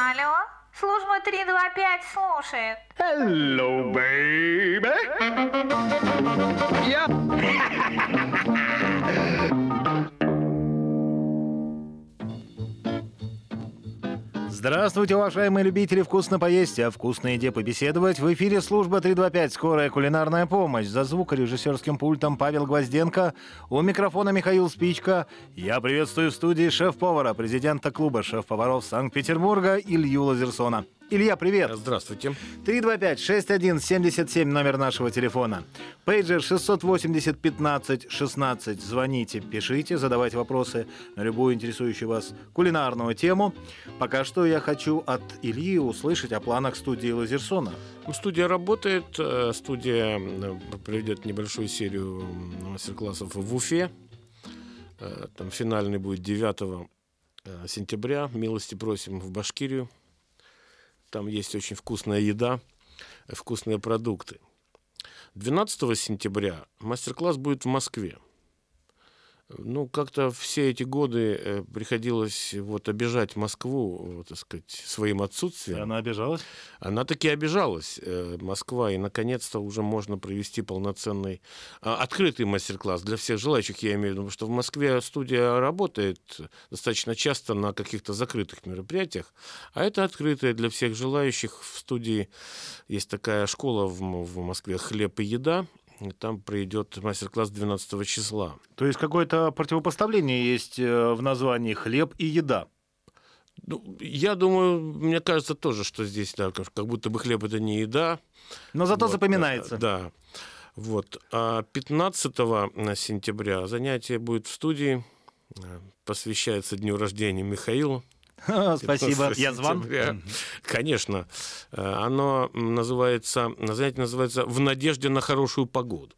Алло, служба 325 слушает. Hello, baby. Yeah. Здравствуйте, уважаемые любители вкусно поесть, а вкусно еде побеседовать. В эфире служба 325 «Скорая кулинарная помощь». За звукорежиссерским пультом Павел Гвозденко. У микрофона Михаил Спичка. Я приветствую в студии шеф-повара, президента клуба шеф-поваров Санкт-Петербурга Илью Лазерсона. Илья, привет. Здравствуйте. 325-6177, номер нашего телефона. Пейджер 680-15-16. Звоните, пишите, задавайте вопросы на любую интересующую вас кулинарную тему. Пока что я хочу от Ильи услышать о планах студии Лазерсона. Студия работает. э, Студия э, проведет небольшую серию мастер-классов в Уфе. Э, Там финальный будет 9 э, сентября. Милости просим в Башкирию. Там есть очень вкусная еда, э, вкусные продукты. 12 сентября мастер-класс будет в Москве. Ну, как-то все эти годы э, приходилось вот обижать Москву, вот, так сказать, своим отсутствием. Она обижалась? Она таки обижалась, э, Москва, и наконец-то уже можно провести полноценный а, открытый мастер-класс для всех желающих, я имею в виду, потому что в Москве студия работает достаточно часто на каких-то закрытых мероприятиях, а это открытое для всех желающих. В студии есть такая школа в, Москве «Хлеб и еда», и там пройдет мастер-класс 12 числа. То есть какое-то противопоставление есть э, в названии «хлеб и еда». Ну, я думаю, мне кажется тоже, что здесь да, как будто бы хлеб это не еда, Но зато Вот, запоминается. э, Да. Вот. А 15 сентября занятие будет в студии, э, посвящается дню рождения Михаила. Спасибо. 15 Я зван. сентября. Конечно. Э, Оно называется, занятие называется «В надежде на хорошую погоду».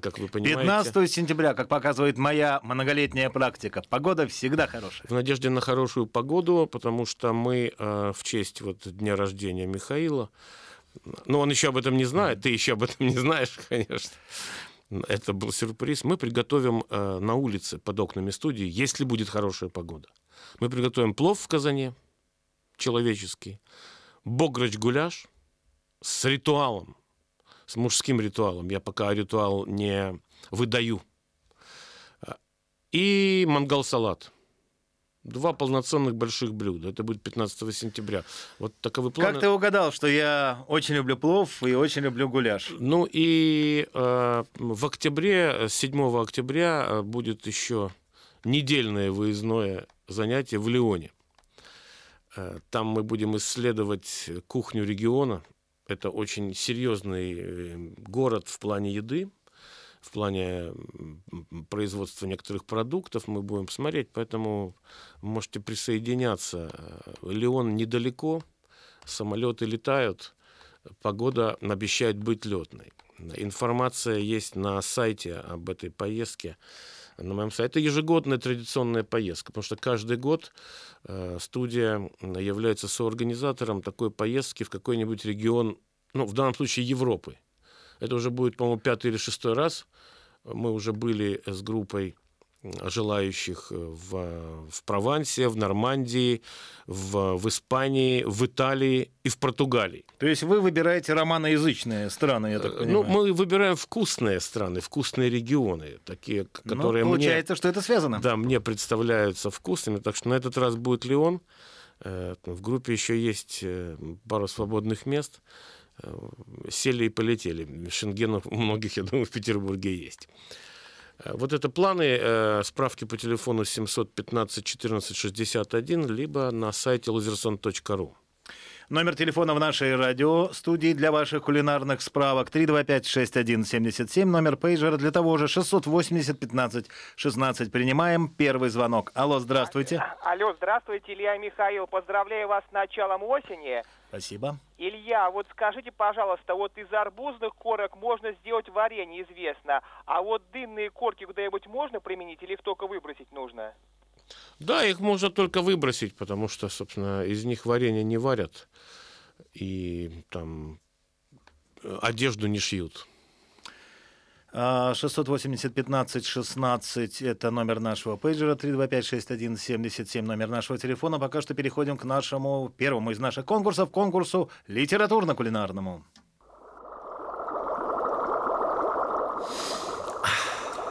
Как вы понимаете. 15 сентября, как показывает моя многолетняя практика, погода всегда хорошая. В надежде на хорошую погоду, потому что мы э, в честь вот дня рождения Михаила, ну, он еще об этом не знает, ты еще об этом не знаешь, конечно. Это был сюрприз. Мы приготовим э, на улице под окнами студии, если будет хорошая погода. Мы приготовим плов в казане, человеческий, бограч-гуляш с ритуалом, с мужским ритуалом. Я пока ритуал не выдаю. А, И мангал-салат. Два полноценных больших блюда. Это будет 15 сентября. Вот таковы планы. Как ты угадал, что я очень люблю плов и очень люблю гуляш? Ну и э, в октябре, 7 октября э, будет еще недельное выездное занятие в Лионе. Э, Там мы будем исследовать кухню региона. Это очень серьезный э, город в плане еды, в плане производства некоторых продуктов мы будем смотреть, поэтому можете присоединяться. Э, Лион недалеко, самолеты летают, погода обещает быть летной. Информация есть на сайте об этой поездке. На моем сайте это ежегодная традиционная поездка, потому что каждый год э, студия является соорганизатором такой поездки в какой-нибудь регион, ну, в данном случае Европы. Это уже будет, по-моему, пятый или шестой раз. Мы уже были с группой желающих в, в Провансе, в Нормандии, в, в Испании, в Италии и в Португалии. То есть вы выбираете романоязычные страны, я так Ну, понимаю? мы выбираем вкусные страны, вкусные регионы, такие, Ну, которые получается, что это связано. мне, да, мне представляются вкусными. Так что на этот раз будет Леон. Э, В группе еще есть э, пару свободных мест. Э, Сели и полетели. Шенген у многих, я думаю, в Петербурге есть. Э, Вот это планы, э, справки по телефону 715 14 61, либо на сайте lazerson.ru. Номер телефона в нашей радиостудии для ваших кулинарных справок 325-6177. Номер пейджера для того же 680-15-16. Принимаем первый звонок. Алло, здравствуйте. Алло, здравствуйте, Илья и Михаил. Поздравляю вас с началом осени. Спасибо. Илья, вот скажите, пожалуйста, вот из арбузных корок можно сделать варенье, известно. А вот дынные корки куда-нибудь можно применить или их только выбросить нужно? Да, их можно только выбросить, потому что, собственно, из них варенье не варят и там одежду не шьют. А, 680-15-16 – это номер нашего пейджера, 325-6177 – номер нашего телефона. Пока что переходим к нашему первому из наших конкурсов, конкурсу литературно-кулинарному.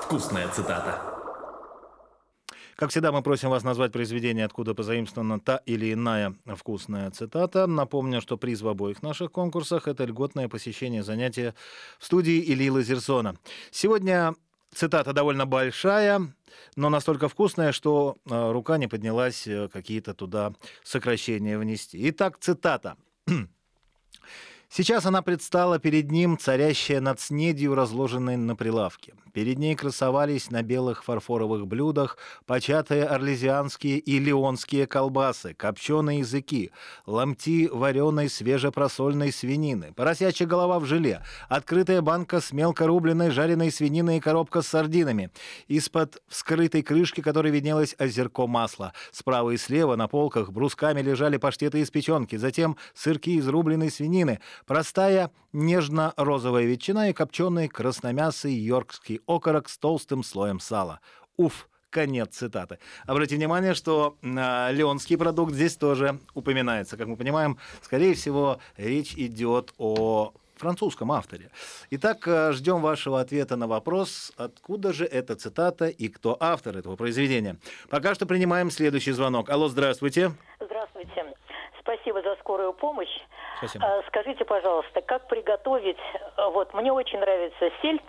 Вкусная цитата. Как всегда, мы просим вас назвать произведение, откуда позаимствована та или иная вкусная цитата. Напомню, что приз в обоих наших конкурсах – это льготное посещение занятия в студии Ильи Лазерсона. Сегодня цитата довольно большая, но настолько вкусная, что э, рука не поднялась э, какие-то туда сокращения внести. Итак, цитата. Сейчас она предстала перед ним, царящая над снедью, разложенной на прилавке. Перед ней красовались на белых фарфоровых блюдах початые орлезианские и леонские колбасы, копченые языки, ломти вареной свежепросольной свинины, поросячья голова в желе, открытая банка с мелко рубленной жареной свининой и коробка с сардинами. Из-под вскрытой крышки, которой виднелось озерко масла. Справа и слева на полках брусками лежали паштеты из печенки, затем сырки из рубленой свинины, простая нежно-розовая ветчина и копченый красномясый йоркский окорок с толстым слоем сала. Уф! Конец цитаты. Обратите внимание, что э, леонский продукт здесь тоже упоминается. Как мы понимаем, скорее всего, речь идет о французском авторе. Итак, э, ждем вашего ответа на вопрос, откуда же эта цитата и кто автор этого произведения. Пока что принимаем следующий звонок. Алло, здравствуйте. Здравствуйте. Спасибо за скорую помощь. Спасибо. А, Скажите, пожалуйста, как приготовить... э, Вот мне очень нравится сельдь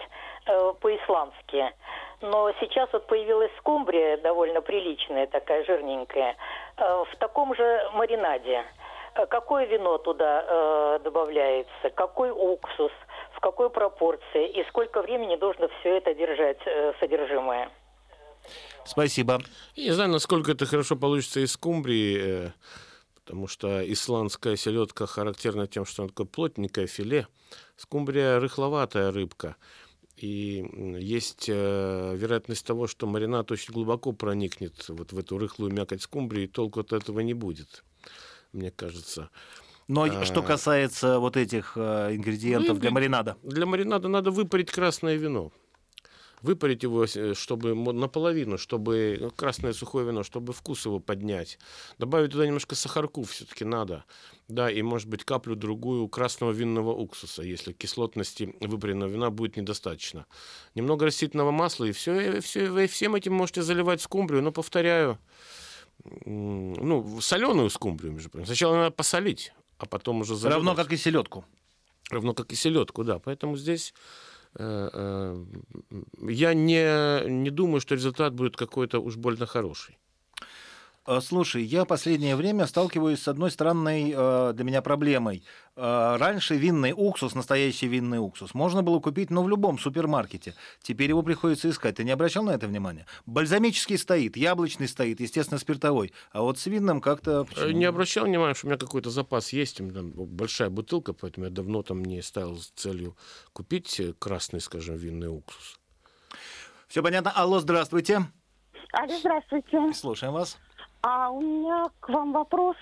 э, по-исландски. Но сейчас вот появилась скумбрия довольно приличная, такая жирненькая, э, в таком же маринаде. Какое вино туда э, добавляется? Какой уксус? В какой пропорции? И сколько времени должно все это держать, э, содержимое? Спасибо. Я не знаю, насколько это хорошо получится из скумбрии, э, потому что исландская селедка характерна тем, что она такое плотненькое филе. Скумбрия рыхловатая рыбка. И есть э, вероятность того, что маринад очень глубоко проникнет вот в эту рыхлую мякоть скумбрии, и толку от этого не будет, мне кажется. Но А. что касается вот этих э, ингредиентов Ну, для маринада. Для маринада надо выпарить красное вино. Выпарить его, э, чтобы наполовину, чтобы ну, красное сухое вино, чтобы вкус его поднять. Добавить туда немножко сахарку все-таки надо. Да, и может быть каплю другую красного винного уксуса, если кислотности выпаренного вина будет недостаточно. Немного растительного масла, и все, все, вы всем этим можете заливать скумбрию. Но повторяю, ну, соленую скумбрию, между прочим. Сначала надо посолить, а потом уже заливать. Равно как и селедку. Равно как и селедку, да. Поэтому здесь э, э, я не, не думаю, что результат будет какой-то уж больно хороший. Э, Слушай, я последнее время сталкиваюсь с одной странной э, для меня проблемой. Э, раньше винный уксус, настоящий винный уксус, можно было купить, ну, в любом супермаркете. Теперь его приходится искать. Ты не обращал на это внимания? Бальзамический стоит, яблочный стоит, естественно, спиртовой. А вот с винным как-то... Почему? Не обращал внимания, что у меня какой-то запас есть, у меня там большая бутылка, поэтому я давно там не ставил с целью купить красный, скажем, винный уксус. Все понятно. Алло, здравствуйте. Алло, здравствуйте. Слушаем вас. А у меня к вам вопрос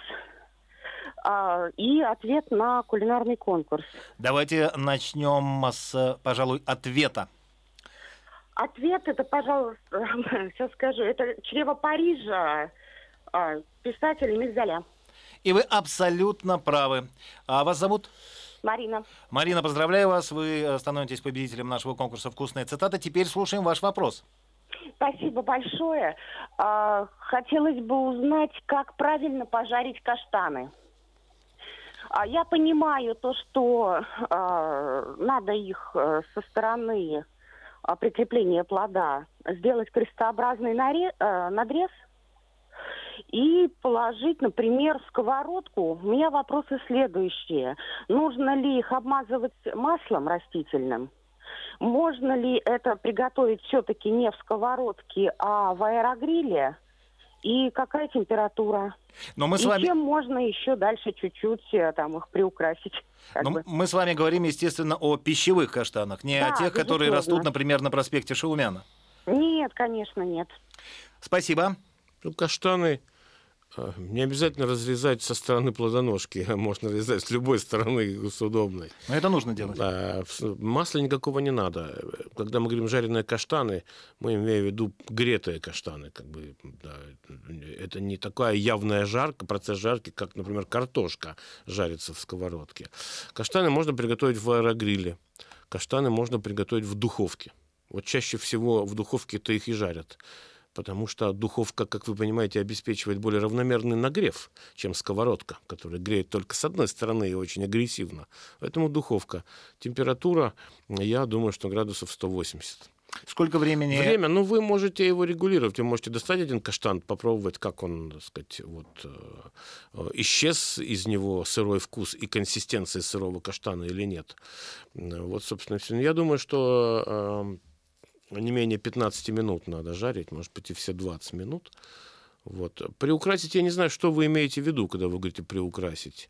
а, и ответ на кулинарный конкурс. Давайте начнем с, пожалуй, ответа. Ответ это, пожалуйста, сейчас скажу, это «Чрево Парижа» а, писатель Эмиль Золя. И вы абсолютно правы. А вас зовут? Марина. Марина, поздравляю вас. Вы э, становитесь победителем нашего конкурса «Вкусная цитата». Теперь слушаем ваш вопрос. Спасибо большое. А, хотелось бы узнать, как правильно пожарить каштаны. А, я понимаю то, что а, надо их э, со стороны прикрепления плода сделать крестообразный э, надрез и положить, например, сковородку. У меня вопросы следующие. Нужно ли их обмазывать маслом растительным? Можно ли это приготовить все-таки не в сковородке, а в аэрогриле? И какая температура? Но мы и с вами... чем можно еще дальше чуть-чуть э, там их приукрасить? бы? мы с вами говорим, естественно, о пищевых каштанах, не о Да, тех, которые безусловно. растут, например, на проспекте Шаумяна. Нет, конечно, нет. Спасибо. Ну, каштаны Не обязательно разрезать со стороны плодоножки, а можно резать с любой стороны с удобной. Но это нужно делать. В- масла никакого не надо. Когда мы говорим жареные каштаны, мы имеем в виду гретые каштаны. Как бы, да, это не такая явная жарка, процесс жарки, как, например, картошка жарится в сковородке. Каштаны можно приготовить в аэрогриле. Каштаны можно приготовить в духовке. Вот чаще всего в духовке-то их и жарят. Потому что духовка, как вы понимаете, обеспечивает более равномерный нагрев, чем сковородка, которая греет только с одной стороны и очень агрессивно. Поэтому духовка. Температура, я думаю, что градусов 180. Сколько времени... Время, ну вы можете его регулировать. Вы можете достать один каштан, попробовать, как он, так сказать, вот, э, исчез из него сырой вкус и консистенция сырого каштана или нет. Вот, собственно, все. Я думаю, что э, не менее 15 минут надо жарить, может быть, и все 20 минут. Вот. Приукрасить, я не знаю, что вы имеете в виду, когда вы говорите приукрасить.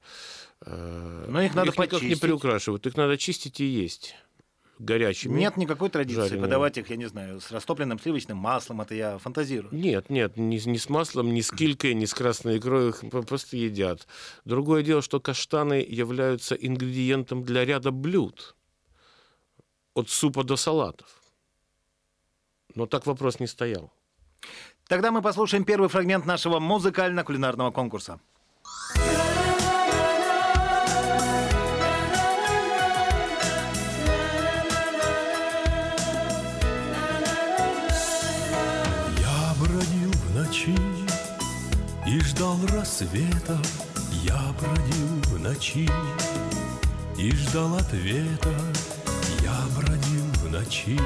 Э, Но их надо никак не почистить. приукрашивают, их надо чистить и есть горячими. Нет никакой традиции жареные. подавать их, я не знаю, с растопленным сливочным маслом, это я фантазирую. Нет, нет, ни, ни с маслом, ни с килькой, ни с красной икрой их просто едят. Другое дело, что каштаны являются ингредиентом для ряда блюд. От супа до салатов. Но так вопрос не стоял. Тогда мы послушаем первый фрагмент нашего музыкально-кулинарного конкурса. Я бродил в ночи и ждал рассвета. Я бродил в ночи и ждал ответа. Я бродил в ночи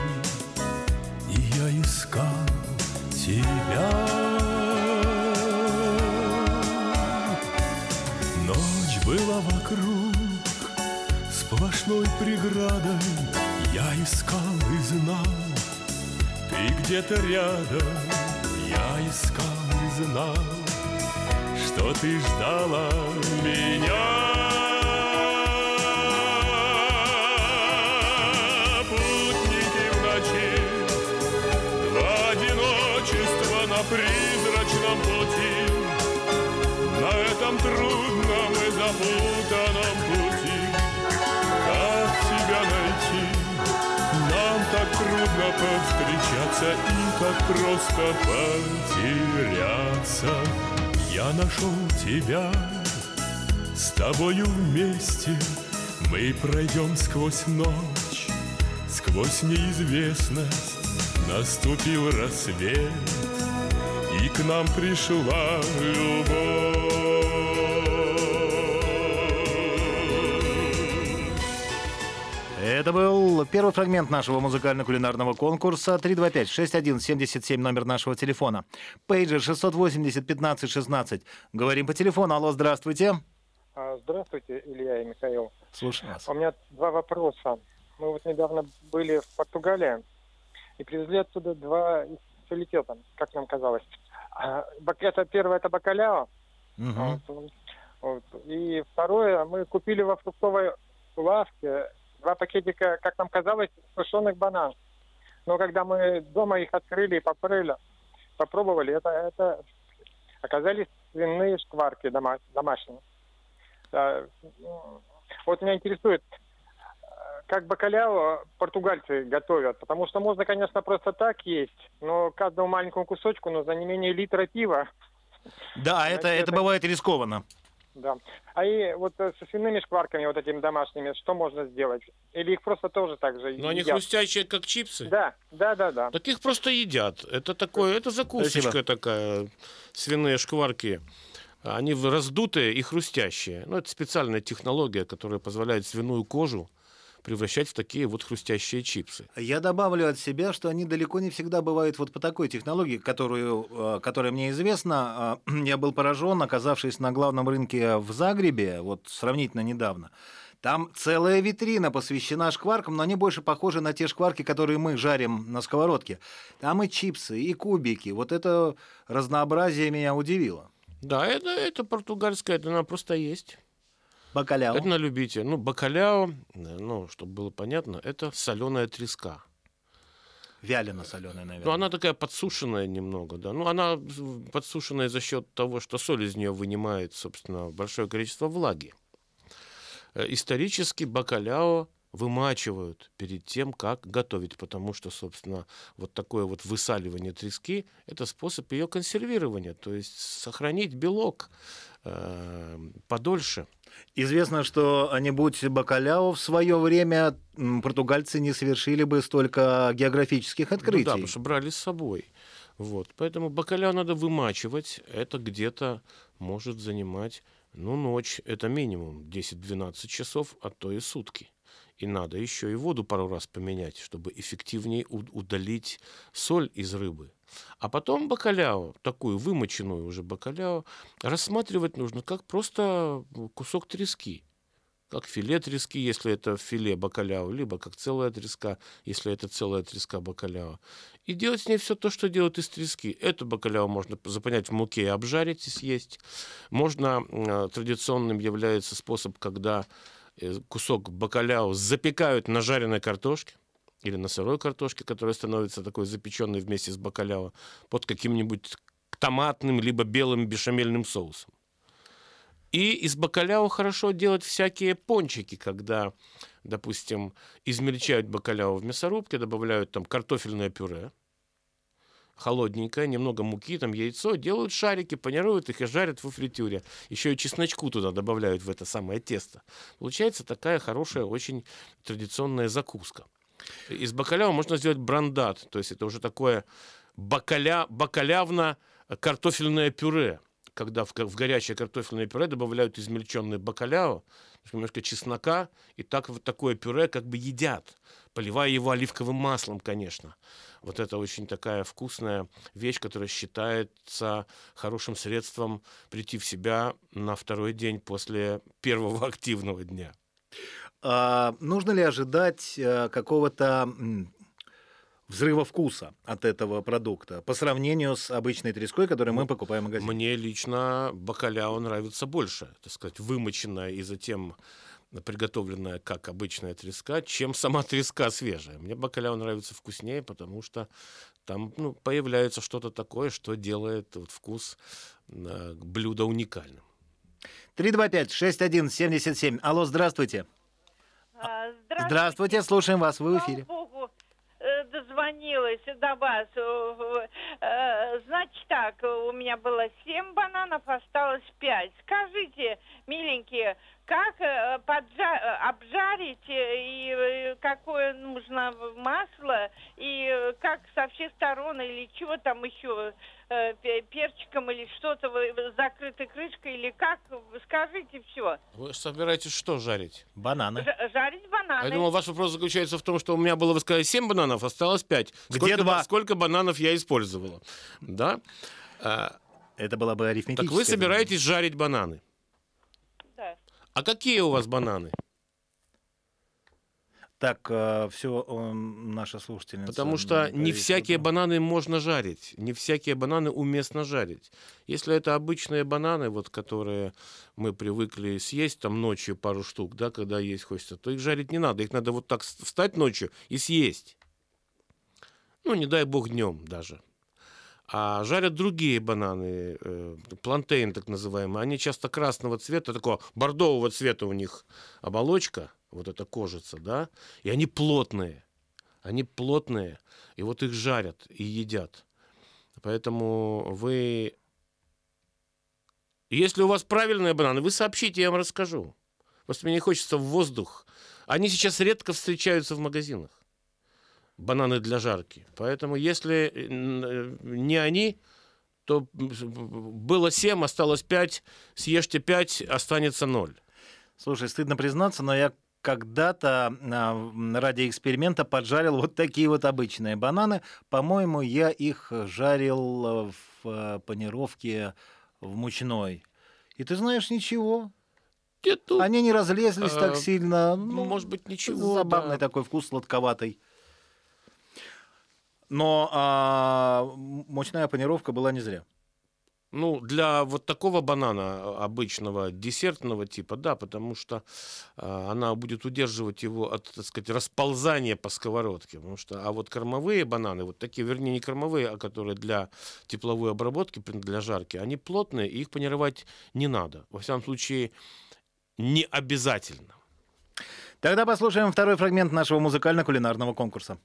я искал тебя. Ночь была вокруг сплошной преградой. Я искал и знал, ты где-то рядом, я искал и знал, что ты ждала меня. Призрачном пути, на этом трудном и запутанном пути. Как тебя найти? Нам так трудно повстречаться и так просто потеряться. Я нашел тебя, с тобою вместе мы пройдем сквозь ночь, сквозь неизвестность. Наступил рассвет, и к нам пришла любовь. Это был первый фрагмент нашего музыкально-кулинарного конкурса 325-6177, номер нашего телефона. Пейджер 680-15-16. Говорим по телефону. Алло, здравствуйте. А, Здравствуйте, Илья и Михаил. Слушаю вас. У меня два вопроса. Мы вот недавно были в Португалии и привезли оттуда два специалитета, как нам казалось. А, Это первое, это бакаляо. Мгм. Вот, вот. И второе, мы купили во фруктовой лавке два пакетика, как нам казалось, сушеных бананов. Но когда мы дома их открыли и попрыли, попробовали, это, это оказались свиные шкварки дома- домашние. Да, Вот меня интересует, как бакаляо португальцы готовят, потому что можно, конечно, просто так есть, но каждому маленькому кусочку нужно не менее литра пива. Да, это, Значит, это бывает рискованно. Да. А и вот э, со свиными шкварками, вот этими домашними, что можно сделать? Или их просто тоже так же Но они хрустящие, как чипсы. Да, да, да, да. Так их просто едят. Это такое, это закусочка Спасибо. такая, свиные шкварки. Они раздутые и хрустящие. Ну, это специальная технология, которая позволяет свиную кожу превращать в такие вот хрустящие чипсы. Я добавлю от себя, что они далеко не всегда бывают вот по такой технологии, которую, э, которая мне известна. А, Я был поражен, оказавшись на главном рынке в Загребе, вот сравнительно недавно. Там целая витрина посвящена шкваркам, но они больше похожи на те шкварки, которые мы жарим на сковородке. Там и чипсы, и кубики. Вот это разнообразие меня удивило. Да, это, это португальская, это она просто есть. Бакаляо. Это на любителя. Ну, бакаляо, э, ну, чтобы было понятно, это соленая треска. Вялено-соленая, наверное. Ну, она такая подсушенная немного, да. Ну, она подсушенная за счет того, что соль из нее вынимает, собственно, большое количество влаги. Э, исторически бакаляо вымачивают перед тем, как готовить, потому что, собственно, вот такое вот высаливание трески – это способ ее консервирования, то есть сохранить белок э, подольше. Известно, что, а не будь бакаляо, в свое время португальцы не совершили бы столько географических открытий. Ну да, потому что брали с собой. Вот. Поэтому бакаляо надо вымачивать. Это где-то может занимать, ну, ночь. Это минимум 10-12 часов, а то и сутки. И надо еще и воду пару раз поменять, чтобы эффективнее удалить соль из рыбы. А потом бакаляо, такую вымоченную уже бакаляо, рассматривать нужно как просто кусок трески. Как филе трески, если это филе бакаляо, либо как целая треска, если это целая треска бакаляо. И делать с ней все то, что делают из трески. Эту бакаляо можно запонять в муке и обжарить и съесть. Можно, э, традиционным является способ, когда Э, кусок бакаляо запекают на жареной картошке или на сырой картошке, которая становится такой запеченной вместе с бакаляо, под каким-нибудь томатным либо белым бешамельным соусом. И из бакаляо хорошо делать всякие пончики, когда, допустим, измельчают бакаляо в мясорубке, добавляют там картофельное пюре, холодненькое, немного муки, там яйцо, делают шарики, панируют их и жарят в фритюре. Еще и чесночку туда добавляют в это самое тесто. Получается такая хорошая, очень традиционная закуска. Из бакалява можно сделать брандат, то есть это уже такое бакаля, бакалявно-картофельное пюре когда в, в горячее картофельное пюре добавляют измельченный бакаляо, немножко чеснока, и так вот такое пюре как бы едят, поливая его оливковым маслом, конечно. Вот это очень такая вкусная вещь, которая считается хорошим средством прийти в себя на второй день после первого активного дня. А, нужно ли ожидать а, какого-то взрыва вкуса от этого продукта по сравнению с обычной треской, которую мы покупаем в магазине? Мне лично бакаляо нравится больше, так сказать, вымоченная и затем приготовленная как обычная треска, чем сама треска свежая. Мне бакаляо нравится вкуснее, потому что там ну, появляется что-то такое, что делает вот, вкус э, блюда уникальным. 325-6177. Алло, здравствуйте. А, здравствуйте. Здравствуйте, слушаем вас, вы в эфире. Слава Богу, э, дозвонилась до вас. Э, значит так, у меня было 7 бананов, осталось 5. Скажите, миленькие, как э, поджа- э, обжарить и какое нужно масло и как со всех сторон или чего там еще перчиком или что-то закрытой крышкой или как скажите все. Вы собираетесь что жарить? Бананы. Ж- жарить бананы. Я думал, ваш вопрос заключается в том, что у меня было, вы сказали, 7 бананов, осталось 5. Где сколько, два? Сколько бананов я использовала? Да? А, Это была бы арифметическая. так вы собираетесь жарить бананы? Да. А какие у вас бананы? Так, все наша слушательница. Потому что не всякие бананы можно жарить, не всякие бананы уместно жарить. Если это обычные бананы, вот которые мы привыкли съесть там ночью пару штук, да, когда есть хочется, то их жарить не надо, их надо вот так встать ночью и съесть. Ну, не дай бог днем даже. А жарят другие бананы, э, плантейн так называемые. Они часто красного цвета, такого бордового цвета у них оболочка, вот эта кожица, да, и они плотные. Они плотные, и вот их жарят и едят. Поэтому вы... Если у вас правильные бананы, вы сообщите, я вам расскажу. Просто мне не хочется в воздух. Они сейчас редко встречаются в магазинах. Бананы для жарки. Поэтому если э, не они, то было 7, осталось 5, съешьте 5, останется 0. Слушай, стыдно признаться, но я когда-то а, ради эксперимента поджарил вот такие вот обычные бананы. По-моему, я их жарил в э, панировке в мучной. И ты знаешь, ничего. Где-то, Они не разлезлись а, так сильно. Ну, может быть, ничего. забавный да. такой вкус, сладковатый. Но а, мучная панировка была не зря. Ну, для вот такого банана а, обычного десертного типа, да, потому что э, она будет удерживать его от, так сказать, расползания по сковородке. Потому что, а вот кормовые бананы, вот такие, вернее, не кормовые, а которые для тепловой обработки, для жарки, они плотные, и их панировать не надо. Во всяком случае, не обязательно. Тогда послушаем второй фрагмент нашего музыкально-кулинарного конкурса.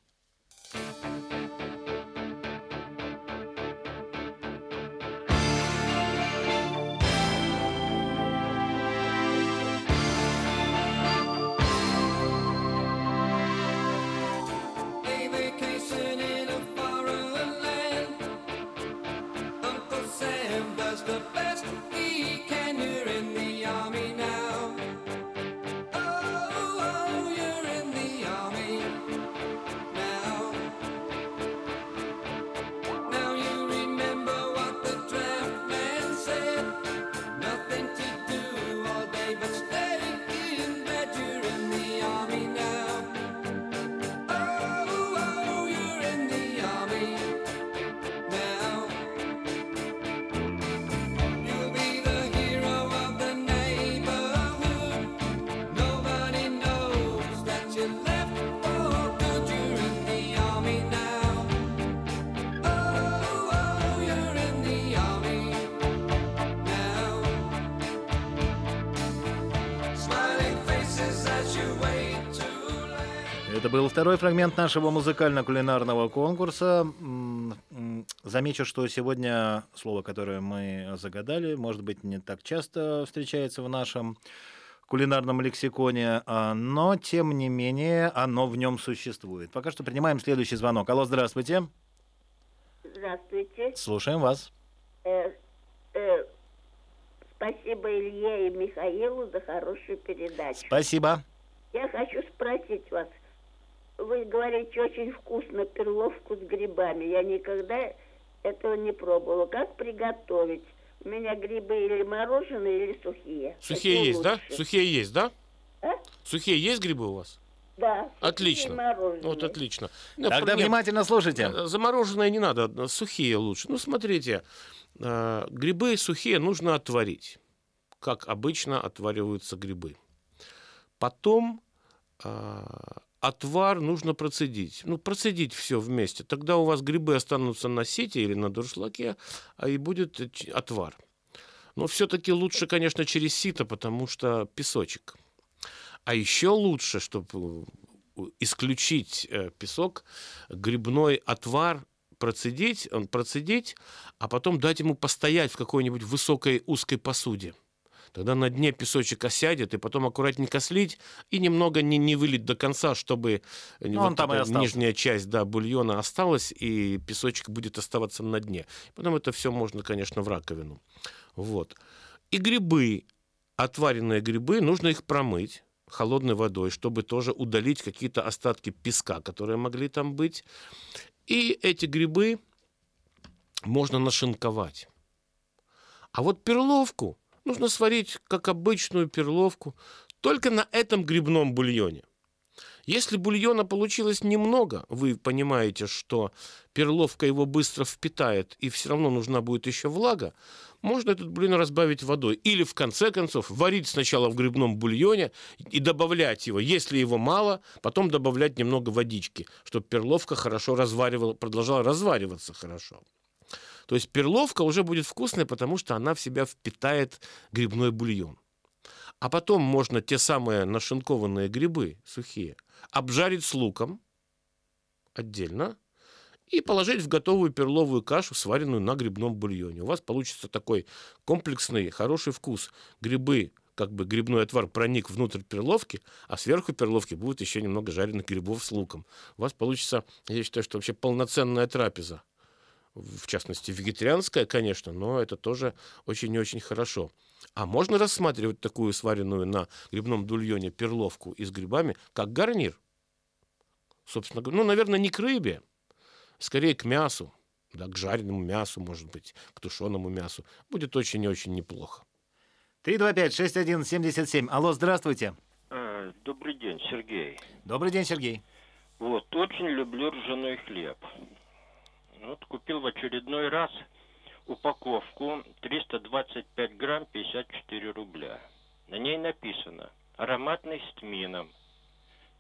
Фрагмент нашего музыкально-кулинарного конкурса. Замечу, что сегодня слово, которое мы загадали, может быть, не так часто встречается в нашем кулинарном лексиконе, а, но, тем не менее, оно в нем существует. Пока что принимаем следующий звонок. Алло, здравствуйте. Здравствуйте. Слушаем вас. Э, э, спасибо Илье и Михаилу за хорошую передачу. Спасибо. Я хочу спросить вас, вы говорите, очень вкусно перловку с грибами. Я никогда этого не пробовала. Как приготовить? У меня грибы или мороженые, или сухие. Сухие Какие есть, лучше? да? Сухие есть, да? А? Сухие есть грибы у вас? Да. Отлично. Вот отлично. Ну, Тогда нет, внимательно слушайте. э, Замороженные не надо, э, сухие лучше. Ну, смотрите, э, грибы сухие нужно отварить, как обычно отвариваются грибы. Потом отвар нужно процедить. Ну, процедить все вместе. Тогда у вас грибы останутся на сете или на дуршлаке, а и будет э, отвар. Но все-таки лучше, конечно, через сито, потому что песочек. А еще лучше, чтобы исключить э, песок, грибной отвар процедить, он процедить, а потом дать ему постоять в какой-нибудь высокой узкой посуде. Тогда на дне песочек осядет, и потом аккуратненько слить, и немного не, не вылить до конца, чтобы э, Ну, он там и остался. нижняя часть да, бульона осталась, и песочек будет оставаться на дне. Потом это все можно, конечно, в раковину. Вот. И грибы, отваренные грибы, нужно их промыть холодной водой, чтобы тоже удалить какие-то остатки песка, которые могли там быть. И эти грибы можно нашинковать. А вот перловку нужно сварить, как обычную перловку, только на этом грибном бульоне. Если бульона получилось немного, вы понимаете, что перловка его быстро впитает, и все равно нужна будет еще влага, можно этот бульон разбавить водой. Или, в конце концов, варить сначала в грибном бульоне и добавлять его. Если его мало, потом добавлять немного водички, чтобы перловка хорошо разваривала, продолжала развариваться хорошо. То есть перловка уже будет вкусной, потому что она в себя впитает грибной бульон. А потом можно те самые нашинкованные грибы сухие обжарить с луком отдельно и положить в готовую перловую кашу, сваренную на грибном бульоне. У вас получится такой комплексный, хороший вкус. Грибы, как бы грибной отвар проник внутрь перловки, а сверху перловки будет еще немного жареных грибов с луком. У вас получится, я считаю, что вообще полноценная трапеза. В частности, вегетарианская, конечно, но это тоже очень и очень хорошо. А можно рассматривать такую сваренную на грибном бульоне перловку и с грибами как гарнир. Собственно говоря, ну, наверное, не к рыбе, скорее к мясу, да, к жареному мясу, может быть, к тушеному мясу. Будет очень и очень неплохо. 325-6177. Алло, здравствуйте. А, Добрый день, Сергей. Добрый день, Сергей. Вот, очень люблю ржаной хлеб. Вот купил в очередной раз. упаковку 325 грамм 54 рубля. На ней написано «Ароматный с тмином»,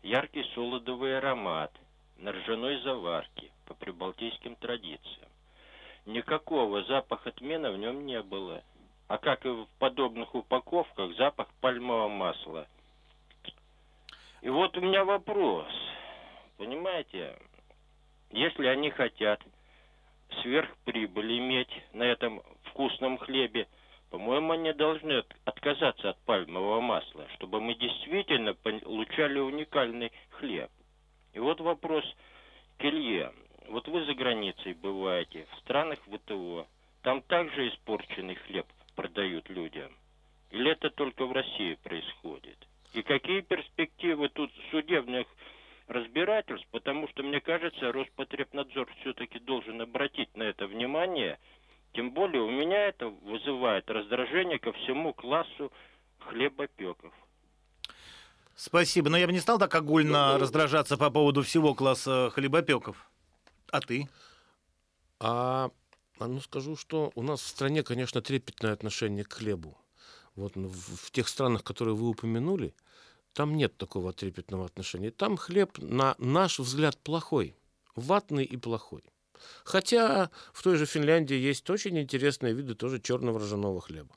«Яркий солодовый аромат», на ржаной заварке по прибалтийским традициям. Никакого запаха тмина в нем не было. А как и в подобных упаковках, запах пальмового масла. И вот у меня вопрос. Понимаете, если они хотят сверхприбыль иметь на этом вкусном хлебе, по-моему, они должны отказаться от пальмового масла, чтобы мы действительно получали уникальный хлеб. И вот вопрос к Илье. Вот вы за границей бываете, в странах ВТО. Там также испорченный хлеб продают людям? Или это только в России происходит? И какие перспективы тут судебных разбирательств? Потому что, мне кажется, Роспотребнадзор все-таки должен обратить на это внимание. Тем более у меня это вызывает раздражение ко всему классу хлебопеков. Спасибо, но я бы не стал так огульно раздражаться по поводу всего класса хлебопеков. А ты? А, а ну скажу, что у нас в стране, конечно, трепетное отношение к хлебу. Вот в, в тех странах, которые вы упомянули, там нет такого трепетного отношения. Там хлеб, на наш взгляд, плохой. Ватный и плохой. Хотя в той же Финляндии есть очень интересные виды тоже черного ржаного хлеба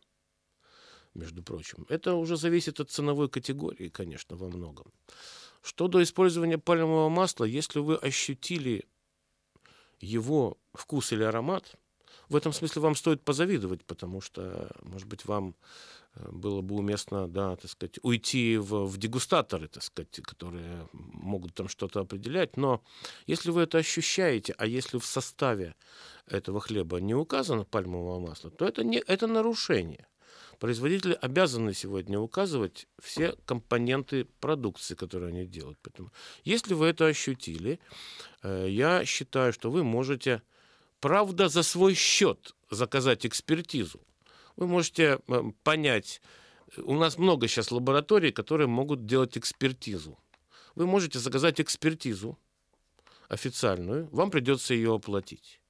между прочим. Это уже зависит от ценовой категории, конечно, во многом. Что до использования пальмового масла, если вы ощутили его вкус или аромат, в этом смысле вам стоит позавидовать, потому что, может быть, вам было бы уместно, да, так сказать, уйти в, в дегустаторы, так сказать, которые могут там что-то определять. Но если вы это ощущаете, а если в составе этого хлеба не указано пальмовое масло, то это, не, это нарушение. Производители обязаны сегодня указывать все компоненты продукции, которые они делают. Поэтому, если вы это ощутили, э, я считаю, что вы можете, правда, за свой счет заказать экспертизу. Вы можете э, понять, у нас много сейчас лабораторий, которые могут делать экспертизу. Вы можете заказать экспертизу официальную, вам придется ее оплатить.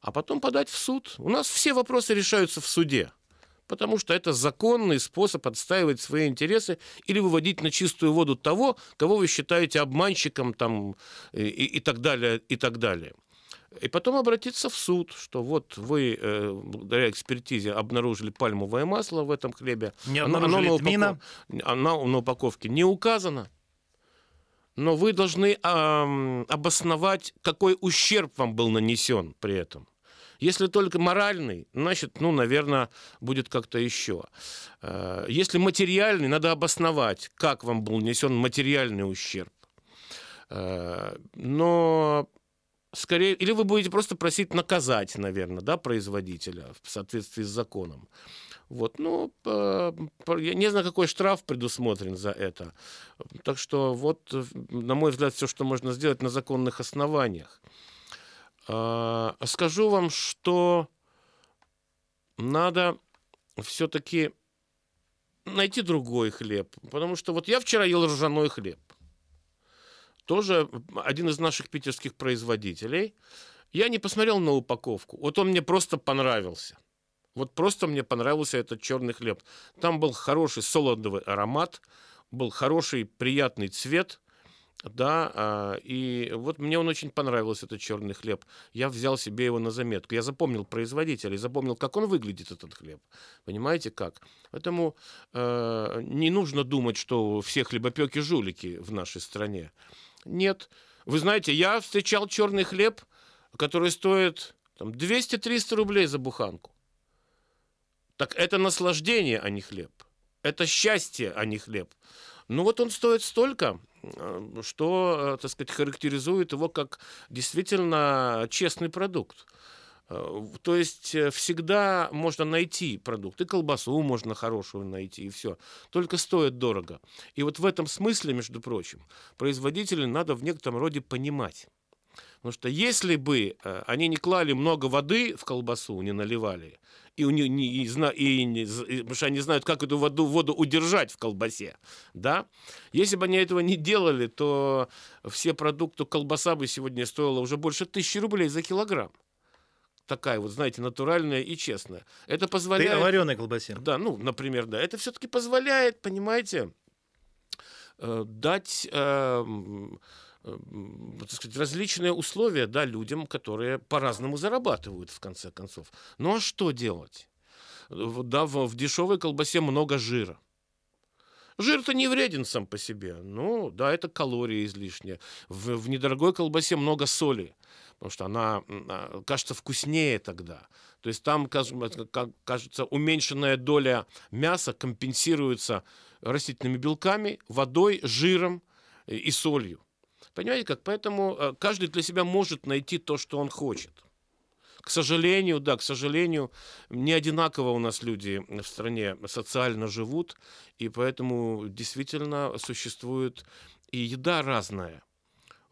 А потом подать в суд. У нас все вопросы решаются в суде потому что это законный способ отстаивать свои интересы или выводить на чистую воду того, кого вы считаете обманщиком там, и, и так далее, и так далее. И потом обратиться в суд, что вот вы э, благодаря экспертизе обнаружили пальмовое масло в этом хлебе. Не оно, оно, на, оно на упаковке не указано. Но вы должны э, обосновать, какой ущерб вам был нанесен при этом. Если только моральный, значит, ну, наверное, будет как-то еще. Э, если материальный, надо обосновать, как вам был нанесен материальный ущерб. Э, но скорее, или вы будете просто просить наказать, наверное, да, производителя в соответствии с законом. Вот, ну, я не знаю, какой штраф предусмотрен за это. Так что вот, на мой взгляд, все, что можно сделать на законных основаниях. А, скажу вам, что надо все-таки найти другой хлеб. Потому что вот я вчера ел ржаной хлеб. Тоже один из наших питерских производителей. Я не посмотрел на упаковку. Вот он мне просто понравился. Вот просто мне понравился этот черный хлеб. Там был хороший солодовый аромат, был хороший приятный цвет – да, а, и вот мне он очень понравился, этот черный хлеб. Я взял себе его на заметку. Я запомнил производителя, запомнил, как он выглядит, этот хлеб. Понимаете, как? Поэтому э, не нужно думать, что все хлебопеки жулики в нашей стране. Нет. Вы знаете, я встречал черный хлеб, который стоит там, 200-300 рублей за буханку. Так это наслаждение, а не хлеб. Это счастье, а не хлеб. Ну вот он стоит столько, Э, что, э, так сказать, характеризует его как действительно честный продукт. Э, то есть всегда можно найти продукт, и колбасу можно хорошую найти, и все. Только стоит дорого. И вот в этом смысле, между прочим, производителей надо в некотором роде понимать. Потому что если бы они не клали много воды в колбасу, не наливали, и, у них, не, и, и, и, потому что они знают, как эту воду, воду удержать в колбасе, да, если бы они этого не делали, то все продукты, колбаса бы сегодня стоила уже больше тысячи рублей за килограмм. Такая вот, знаете, натуральная и честная. Это позволяет... Ты о вареной колбасе. Да, ну, например, да. Это все-таки позволяет, понимаете, э, дать э, э, так сказать, различные условия да, людям, которые по-разному зарабатывают, в конце концов. Ну а что делать? Да, в, в дешевой колбасе много жира. Жир-то не вреден сам по себе. Ну, да, это калории излишние. В, в недорогой колбасе много соли, потому что она а, кажется вкуснее тогда. То есть там, кажется, уменьшенная доля мяса компенсируется растительными белками, водой, жиром и солью. Понимаете как? Поэтому э, каждый для себя может найти то, что он хочет. К сожалению, да, к сожалению, не одинаково у нас люди в стране социально живут, и поэтому действительно существует и еда разная.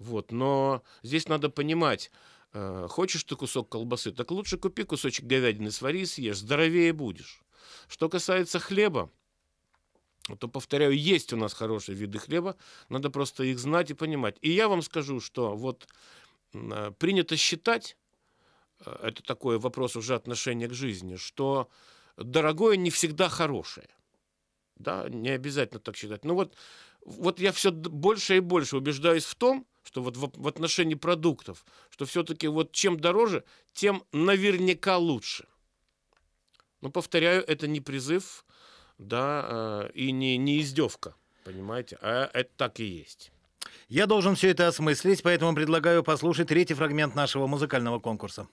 Вот, но здесь надо понимать, э, хочешь ты кусок колбасы, так лучше купи кусочек говядины, свари и съешь, здоровее будешь. Что касается хлеба, то, повторяю, есть у нас хорошие виды хлеба, надо просто их знать и понимать. И я вам скажу, что вот э, принято считать, Э, это такой вопрос уже отношения к жизни, что дорогое не всегда хорошее. Да, не обязательно так считать. Но вот, вот я все больше и больше убеждаюсь в том, что вот в, в отношении продуктов, что все-таки вот чем дороже, тем наверняка лучше. Но повторяю, это не призыв, да, э, и не, не издевка, понимаете, а это так и есть. Я должен все это осмыслить, поэтому предлагаю послушать третий фрагмент нашего музыкального конкурса.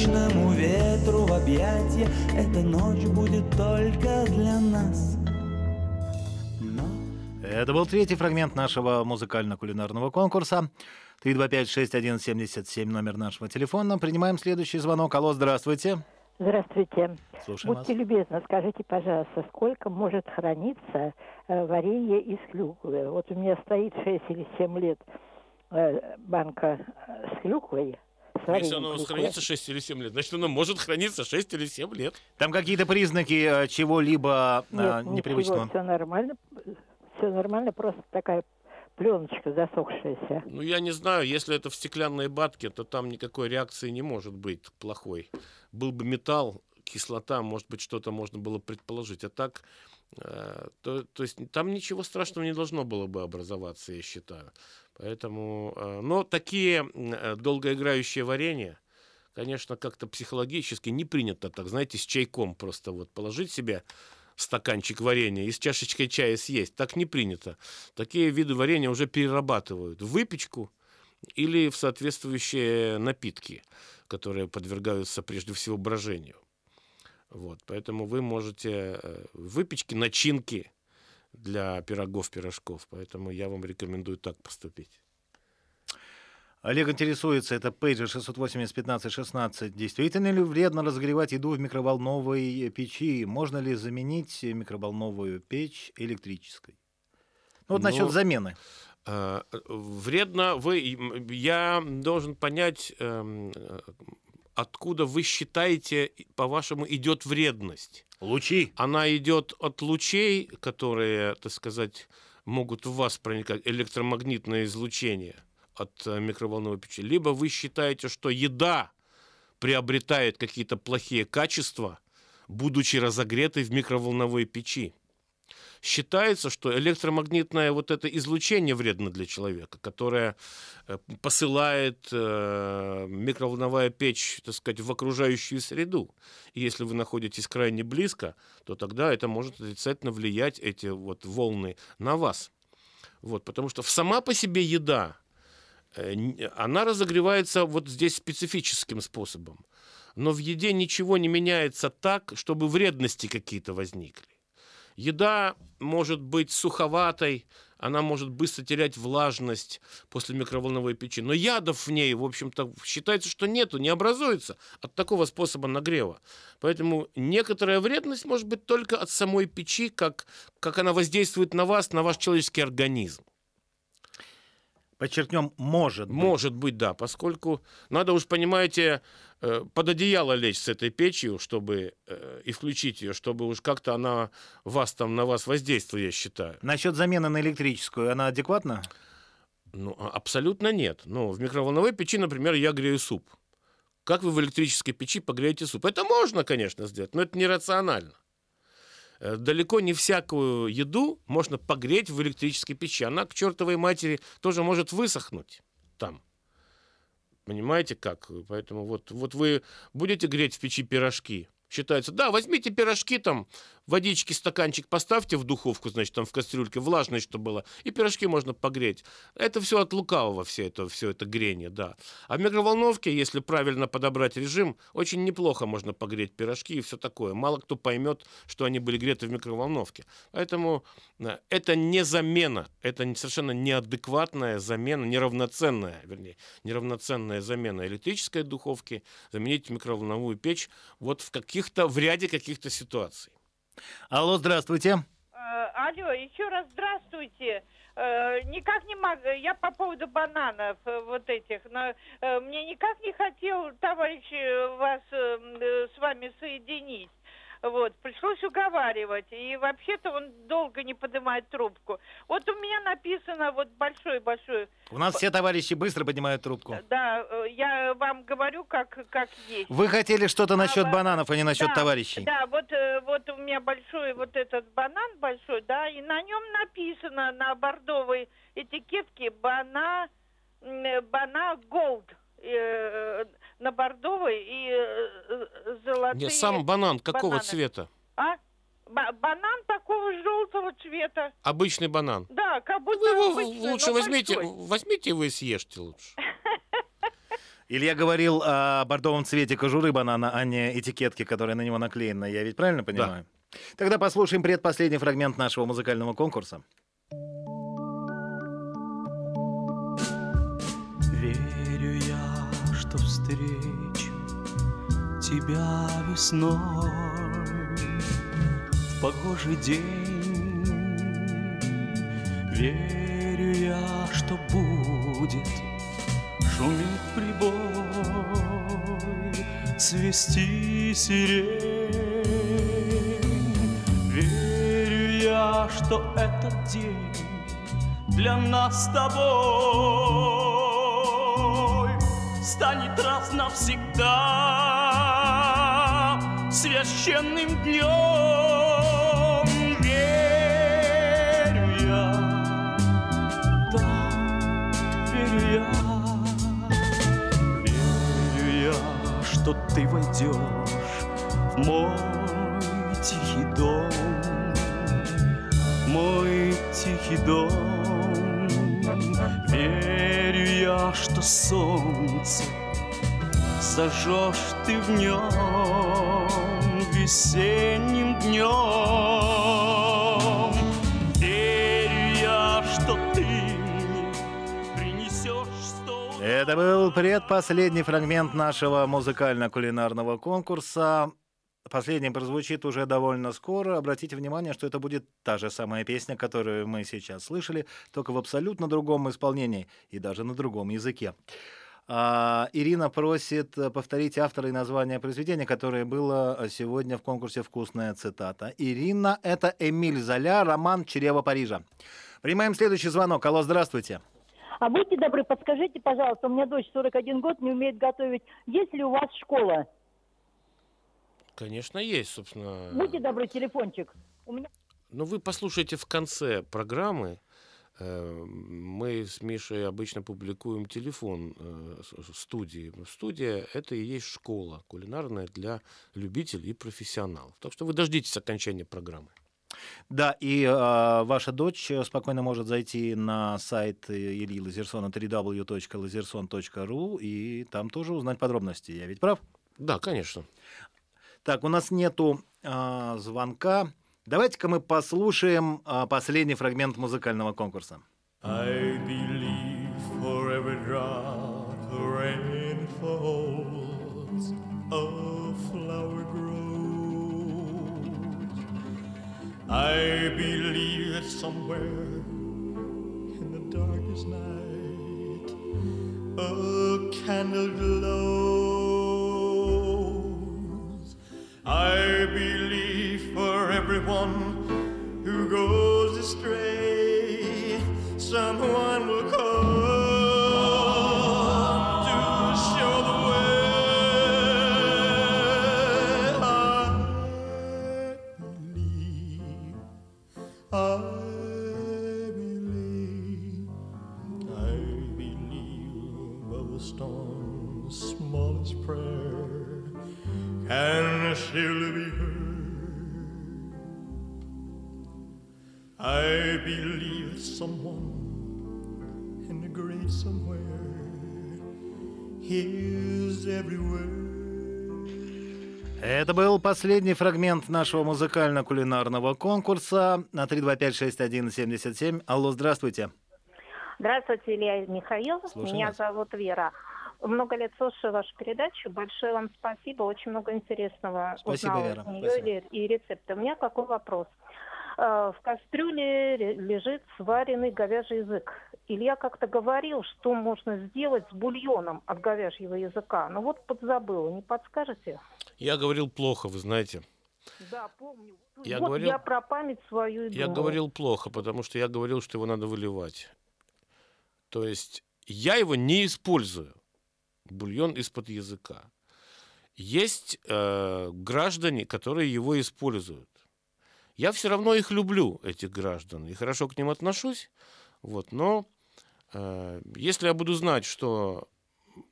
Беспечному ветру в объятия, эта ночь будет только для нас. Это был третий фрагмент нашего музыкально-кулинарного конкурса. 325-6177 номер нашего телефона. Принимаем следующий звонок. Алло, здравствуйте. Здравствуйте. Слушаем Будьте вас. любезны, скажите, пожалуйста, сколько может храниться э, варенье из клюквы? Вот у меня стоит 6 или 7 лет э, банка э, с клюквой. Если оно у вас хранится 6 или 7 лет, значит, оно может храниться 6 или 7 лет. Там какие-то признаки э, чего-либо э, Нет, непривычного? все нормально. Все нормально, просто такая пленочка засохшаяся. Ну, я не знаю, если это в стеклянной батке, то там никакой реакции не может быть плохой. Был бы металл, кислота, может быть, что-то можно было предположить. А так, э, то, то есть там ничего страшного не должно было бы образоваться, я считаю. Поэтому, э, но такие э, долгоиграющие варенья, конечно, как-то психологически не принято так, знаете, с чайком просто вот положить себе стаканчик варенья и с чашечкой чая съесть. Так не принято. Такие виды варенья уже перерабатывают в выпечку или в соответствующие напитки, которые подвергаются прежде всего брожению. Вот, поэтому вы можете э, выпечки, начинки для пирогов, пирожков. Поэтому я вам рекомендую так поступить. Олег интересуется, это пейджер 680-15-16. Действительно ли вредно разогревать еду в микроволновой печи? Можно ли заменить микроволновую печь электрической? Ну, вот насчет Ну, замены. э, Вредно вы... Я должен понять, эм, откуда вы считаете, по-вашему, идет вредность. Лучи. Она идет от лучей, которые, так сказать, могут в вас проникать, электромагнитное излучение от э, микроволновой печи. Либо вы считаете, что еда приобретает какие-то плохие качества, будучи разогретой в микроволновой печи. Считается, что электромагнитное вот это излучение вредно для человека, которое э, посылает э, микроволновая печь, так сказать, в окружающую среду. И если вы находитесь крайне близко, то тогда это может отрицательно влиять, эти вот волны, на вас. Вот, потому что сама по себе еда, э, она разогревается вот здесь специфическим способом. Но в еде ничего не меняется так, чтобы вредности какие-то возникли. Еда может быть суховатой, она может быстро терять влажность после микроволновой печи. Но ядов в ней, в общем-то, считается, что нету, не образуется от такого способа нагрева. Поэтому некоторая вредность может быть только от самой печи, как, как она воздействует на вас, на ваш человеческий организм. Подчеркнем, может быть. Может быть, да, поскольку надо уж, понимаете, э, под одеяло лечь с этой печью, чтобы э, и включить ее, чтобы уж как-то она вас там на вас воздействует, я считаю. Насчет замены на электрическую, она адекватна? Ну, а, абсолютно нет. Ну, в микроволновой печи, например, я грею суп. Как вы в электрической печи погреете суп? Это можно, конечно, сделать, но это нерационально. Э, далеко не всякую еду можно погреть в электрической печи. Она к чертовой матери тоже может высохнуть там. Понимаете как? Поэтому вот, вот вы будете греть в печи пирожки. Считается, да, возьмите пирожки там, водички, стаканчик поставьте в духовку, значит, там в кастрюльке, влажность, чтобы было, и пирожки можно погреть. Это все от лукавого, все это, все это грение, да. А в микроволновке, если правильно подобрать режим, очень неплохо можно погреть пирожки и все такое. Мало кто поймет, что они были греты в микроволновке. Поэтому э, это не замена, это совершенно неадекватная замена, неравноценная, вернее, неравноценная замена электрической духовки, заменить микроволновую печь вот в каких-то, в ряде каких-то ситуаций. Алло, здравствуйте. Э, алло, еще раз здравствуйте. Э, никак не могу, я по поводу бананов э, вот этих, но мне никак не хотел, товарищ, вас с вами соединить. Вот, пришлось уговаривать. И вообще-то он долго не поднимает трубку. Вот у меня написано вот большой-большой... У нас все товарищи быстро поднимают трубку. Да, э, я вам говорю, как, как есть. Вы хотели что-то насчет А, бананов, а не насчет да, товарищей. Да, вот, э, вот у меня большой вот этот банан большой, да, и на нем написано на бордовой этикетке бана, э, бана голд. На бордовой и э, э, золотые... Не, сам банан какого бананы. цвета? А? Ба- банан такого желтого цвета. Обычный банан. Да, как будто Вы его обычный, лучше но возьмите, большой. возьмите его и съешьте лучше. Илья говорил о бордовом цвете кожуры банана, а не этикетки, которая на него наклеена. Я ведь правильно понимаю? Тогда послушаем предпоследний фрагмент нашего музыкального конкурса. Верю я, что встречу тебя весной в погожий день. Верю я, что будет шуметь прибой, свести сирень. Верю я, что этот день для нас с тобой станет раз навсегда священным днем. Верю я, да, верю я, верю я, что ты войдешь в мой тихий дом, мой тихий дом. Я, что солнце зажжешь ты в нем весенним днем. Верю я, что ты Это был предпоследний фрагмент нашего музыкально-кулинарного конкурса. Последний прозвучит уже довольно скоро. Обратите внимание, что это будет та же самая песня, которую мы сейчас слышали, только в абсолютно другом исполнении и даже на другом языке. А, Ирина просит э, повторить автора и название произведения, которое было сегодня в конкурсе «Вкусная цитата». Ирина — это Эмиль Золя, роман «Чрево Парижа». Принимаем следующий звонок. Алло, здравствуйте. А будьте добры, подскажите, пожалуйста, у меня дочь 41 год, не умеет готовить. Есть ли у вас школа? Конечно, есть, собственно. Будьте добры, телефончик. У меня... Ну, вы послушайте в конце программы. э, Мы с Мишей обычно публикуем телефон э, студии. Студия – это и есть школа кулинарная для любителей и профессионалов. Так что вы дождитесь окончания программы. Да, и э, ваша дочь спокойно может зайти на сайт э, Ильи Лазерсона www.lazerson.ru и там тоже узнать подробности. Я ведь прав? Да, конечно. Так, у нас нету а, звонка. Давайте-ка мы послушаем а, последний фрагмент музыкального конкурса. I believe for every drop rain falls, a flower grows. I believe that somewhere in the darkest night, a candle glows. I believe for everyone who goes astray, someone will come. call. smallest prayer. Can still be heard. I believe someone in the great somewhere hears every word. Это был последний фрагмент нашего музыкально-кулинарного конкурса на 3256177. Алло, здравствуйте. Здравствуйте, Илья Михаил. Слушаем Меня вас. зовут Вера. Много лет слушаю вашу передачу. Большое вам спасибо. Очень много интересного Спасибо, узнала Вера. из нее Спасибо. и, рецепты. У меня какой вопрос? Э, В кастрюле лежит сваренный говяжий язык. Илья как-то говорил, что можно сделать с бульоном от говяжьего языка. Ну вот подзабыла. Не подскажете? Я говорил плохо, вы знаете. Да, помню. Я вот говорил- я про память свою и Я говорил плохо, потому что я говорил, что его надо выливать. То есть я его не использую. Бульон из-под языка. Есть э, граждане, которые его используют. Я все равно их люблю, этих граждан, и хорошо к ним отношусь. Вот, но э, если я буду знать, что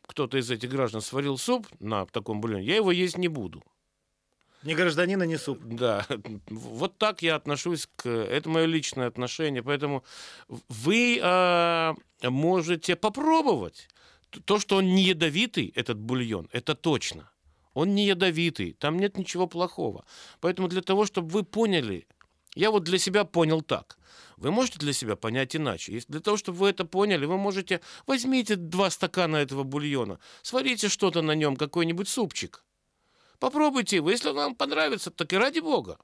кто-то из этих граждан сварил суп на таком бульоне, я его есть не буду. Ни гражданина, ни суп. Да, вот так я отношусь к... Это мое личное отношение, поэтому вы а, можете попробовать. То, что он не ядовитый, этот бульон, это точно. Он не ядовитый, там нет ничего плохого. Поэтому для того, чтобы вы поняли, я вот для себя понял так. Вы можете для себя понять иначе. Если для того, чтобы вы это поняли, вы можете... Возьмите два стакана этого бульона, сварите что-то на нем, какой-нибудь супчик. Попробуйте его. Если он вам понравится, так и ради бога.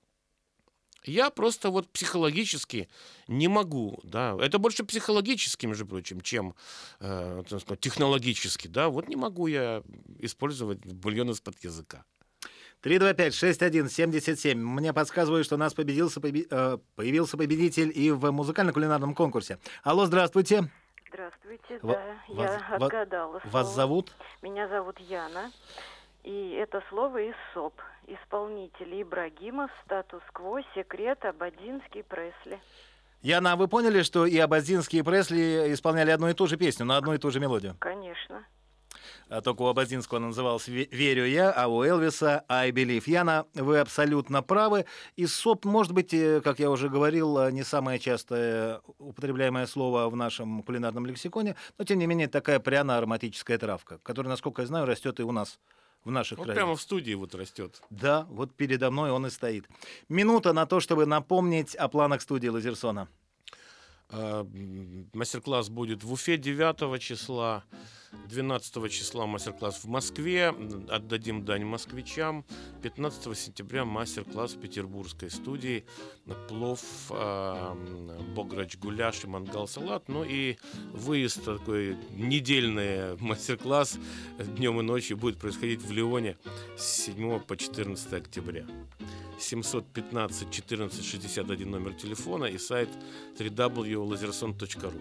Я просто вот психологически не могу, да, это больше психологически, между прочим, чем э, сказать, технологически, да, вот не могу я использовать бульон из-под языка. 325-6177. Мне подсказывают, что у нас победился, побе- э, появился победитель и в музыкально-кулинарном конкурсе. Алло, здравствуйте. Здравствуйте, Ва- да, вас- я отгадала. Вас слово. зовут? Меня зовут Яна. И это слово из СОП. Исполнители Ибрагимов, статус-кво, секрет, Абадинский, Пресли. Яна, а вы поняли, что и Абадзинский, и Пресли исполняли одну и ту же песню на одну и ту же мелодию? Конечно. А Только у Абадзинского она называлась «Ве- «Верю я», а у Элвиса «I believe». Яна, вы абсолютно правы. И СОП, может быть, э, как я уже говорил, э, не самое частое употребляемое слово в нашем кулинарном лексиконе, но, тем не менее, такая пряно-ароматическая травка, которая, насколько я знаю, растет и у нас в наших Вот краях. прямо в студии вот растет. Да, вот передо мной он и стоит. Минута на то, чтобы напомнить о планах студии Лазерсона. А, Мастер-класс будет в Уфе 9 числа, 12 числа мастер-класс в Москве, отдадим дань москвичам, 15 сентября мастер-класс в петербургской студии, плов, а, бограч гуляш и мангал-салат, ну и выезд такой недельный мастер-класс днем и ночью будет происходить в Лионе с 7 по 14 октября. 715 14 61 номер телефона и сайт www.laserson.ru.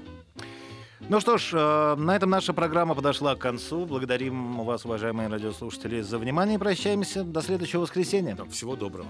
Ну что ж, э, на этом наша программа подошла к концу. Благодарим вас, уважаемые радиослушатели, за внимание и прощаемся до следующего воскресенья. Всего доброго.